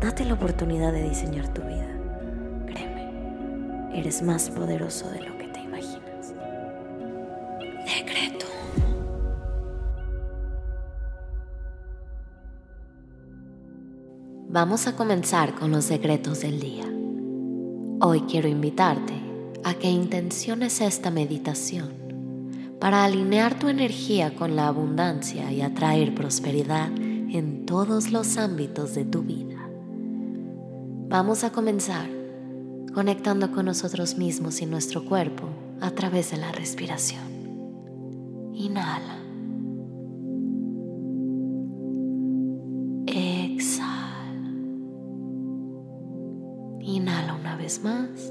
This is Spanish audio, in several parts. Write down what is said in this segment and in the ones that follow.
Date la oportunidad de diseñar tu vida. Créeme, eres más poderoso de lo que te imaginas. Decreto. Vamos a comenzar con los secretos del día. Hoy quiero invitarte a que intenciones esta meditación para alinear tu energía con la abundancia y atraer prosperidad en todos los ámbitos de tu vida. Vamos a comenzar conectando con nosotros mismos y nuestro cuerpo a través de la respiración. Inhala. Exhala. Inhala una vez más.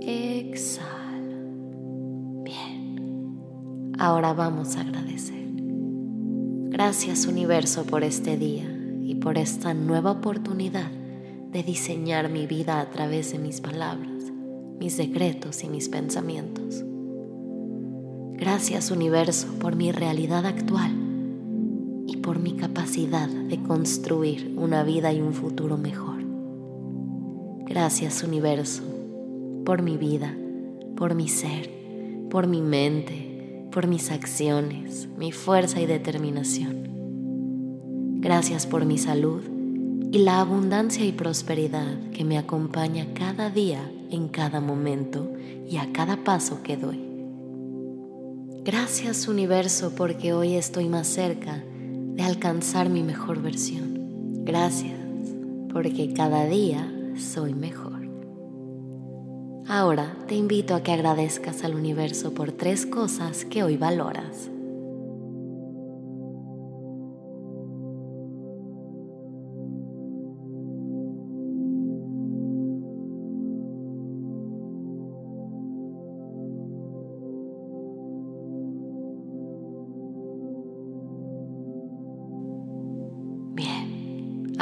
Exhala. Bien. Ahora vamos a agradecer. Gracias universo por este día y por esta nueva oportunidad de diseñar mi vida a través de mis palabras, mis decretos y mis pensamientos. Gracias universo por mi realidad actual y por mi capacidad de construir una vida y un futuro mejor. Gracias universo por mi vida, por mi ser, por mi mente, por mis acciones, mi fuerza y determinación. Gracias por mi salud y la abundancia y prosperidad que me acompaña cada día, en cada momento y a cada paso que doy. Gracias universo porque hoy estoy más cerca de alcanzar mi mejor versión. Gracias porque cada día soy mejor. Ahora te invito a que agradezcas al universo por tres cosas que hoy valoras.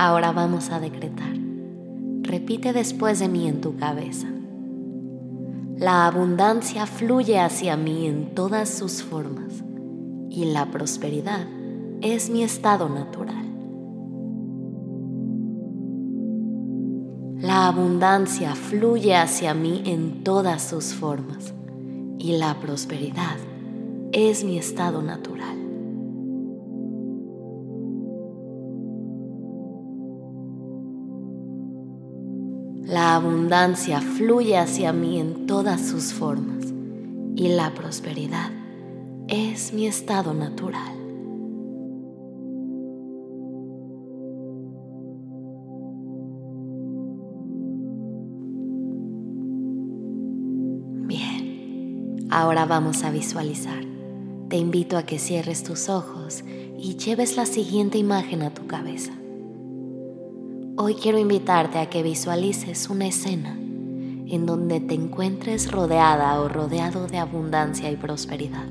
Ahora vamos a decretar. Repite después de mí en tu cabeza. La abundancia fluye hacia mí en todas sus formas y la prosperidad es mi estado natural. La abundancia fluye hacia mí en todas sus formas y la prosperidad es mi estado natural. La abundancia fluye hacia mí en todas sus formas y la prosperidad es mi estado natural. Bien, ahora vamos a visualizar. Te invito a que cierres tus ojos y lleves la siguiente imagen a tu cabeza. Hoy quiero invitarte a que visualices una escena en donde te encuentres rodeada o rodeado de abundancia y prosperidad.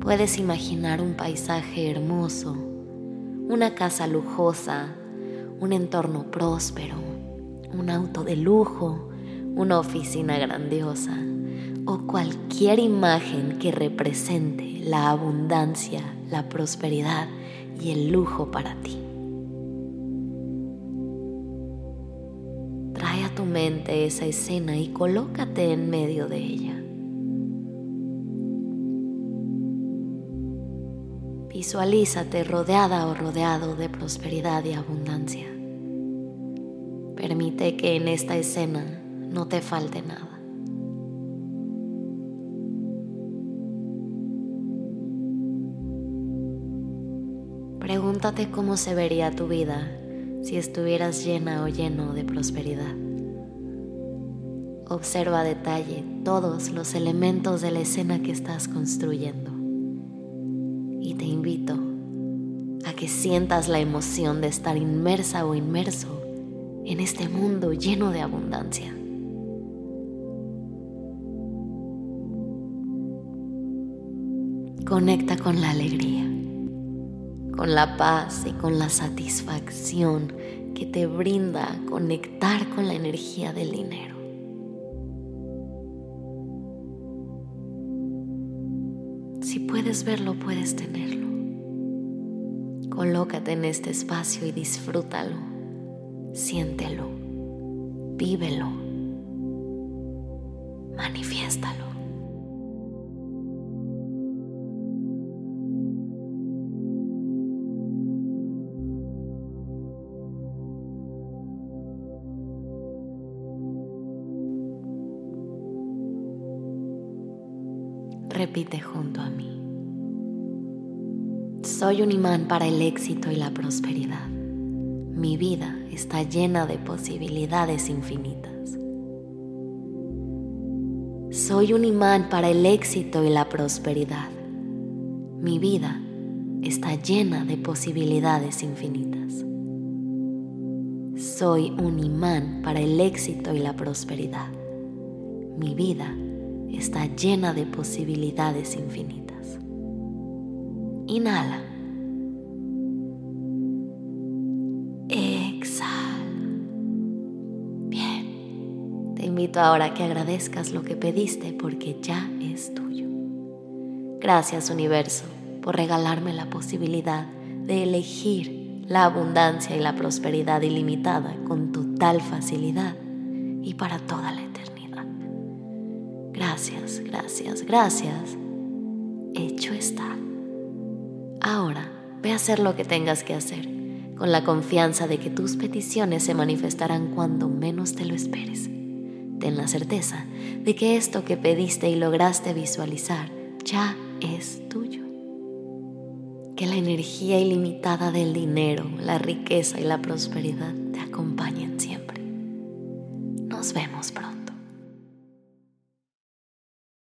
Puedes imaginar un paisaje hermoso, una casa lujosa, un entorno próspero, un auto de lujo, una oficina grandiosa o cualquier imagen que represente la abundancia, la prosperidad y el lujo para ti. Tu mente esa escena y colócate en medio de ella. Visualízate rodeada o rodeado de prosperidad y abundancia. Permite que en esta escena no te falte nada. Pregúntate cómo se vería tu vida si estuvieras llena o lleno de prosperidad. Observa a detalle todos los elementos de la escena que estás construyendo. Y te invito a que sientas la emoción de estar inmersa o inmerso en este mundo lleno de abundancia. Conecta con la alegría, con la paz y con la satisfacción que te brinda conectar con la energía del dinero. Puedes verlo, puedes tenerlo. Colócate en este espacio y disfrútalo, siéntelo, vívelo, manifiéstalo. Repite junto a mí. Soy un imán para el éxito y la prosperidad. Mi vida está llena de posibilidades infinitas. Soy un imán para el éxito y la prosperidad. Mi vida está llena de posibilidades infinitas. Soy un imán para el éxito y la prosperidad. Mi vida está llena de posibilidades infinitas. Inhala. Exhala. Bien. Te invito ahora a que agradezcas lo que pediste porque ya es tuyo. Gracias universo por regalarme la posibilidad de elegir la abundancia y la prosperidad ilimitada con total facilidad y para toda la eternidad. Gracias, gracias, gracias. Hecho está. Ahora ve a hacer lo que tengas que hacer, con la confianza de que tus peticiones se manifestarán cuando menos te lo esperes. Ten la certeza de que esto que pediste y lograste visualizar ya es tuyo. Que la energía ilimitada del dinero, la riqueza y la prosperidad te acompañen